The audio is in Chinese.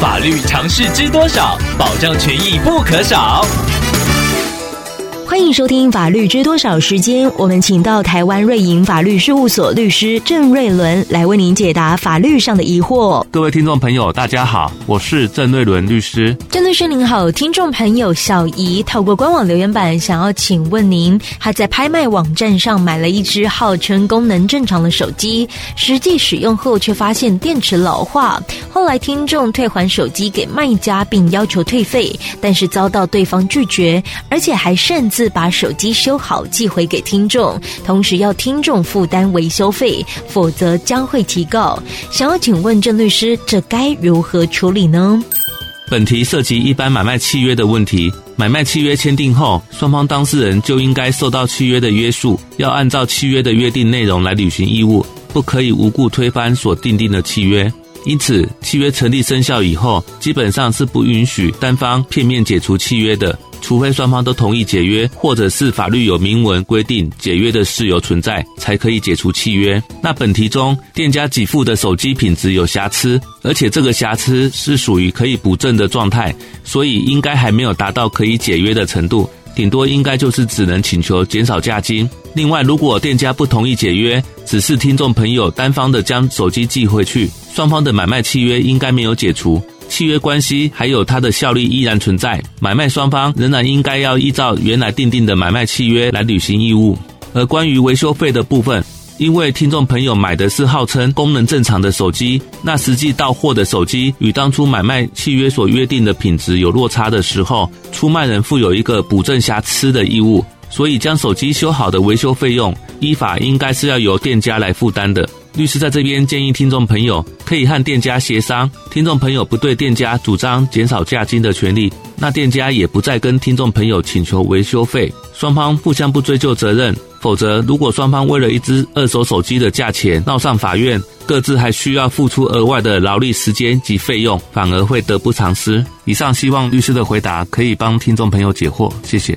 法律常识知多少？保障权益不可少。欢迎收听《法律知多少》时间，我们请到台湾瑞银法律事务所律师郑瑞伦来为您解答法律上的疑惑。各位听众朋友，大家好，我是郑瑞伦律师。郑律师您好，听众朋友小怡透过官网留言板想要请问您，他在拍卖网站上买了一只号称功能正常的手机，实际使用后却发现电池老化，后来听众退还手机给卖家，并要求退费，但是遭到对方拒绝，而且还擅自。把手机修好寄回给听众，同时要听众负担维修费，否则将会提告。想要请问郑律师，这该如何处理呢？本题涉及一般买卖契约的问题。买卖契约签订后，双方当事人就应该受到契约的约束，要按照契约的约定内容来履行义务，不可以无故推翻所订定的契约。因此，契约成立生效以后，基本上是不允许单方片面解除契约的。除非双方都同意解约，或者是法律有明文规定解约的事由存在，才可以解除契约。那本题中，店家给付的手机品质有瑕疵，而且这个瑕疵是属于可以补正的状态，所以应该还没有达到可以解约的程度，顶多应该就是只能请求减少价金。另外，如果店家不同意解约，只是听众朋友单方的将手机寄回去，双方的买卖契约应该没有解除。契约关系还有它的效力依然存在，买卖双方仍然应该要依照原来订定的买卖契约来履行义务。而关于维修费的部分，因为听众朋友买的是号称功能正常的手机，那实际到货的手机与当初买卖契约所约定的品质有落差的时候，出卖人负有一个补正瑕疵的义务，所以将手机修好的维修费用，依法应该是要由店家来负担的。律师在这边建议听众朋友可以和店家协商，听众朋友不对店家主张减少价金的权利，那店家也不再跟听众朋友请求维修费，双方互相不追究责任。否则，如果双方为了一只二手手机的价钱闹上法院，各自还需要付出额外的劳力时间及费用，反而会得不偿失。以上希望律师的回答可以帮听众朋友解惑，谢谢。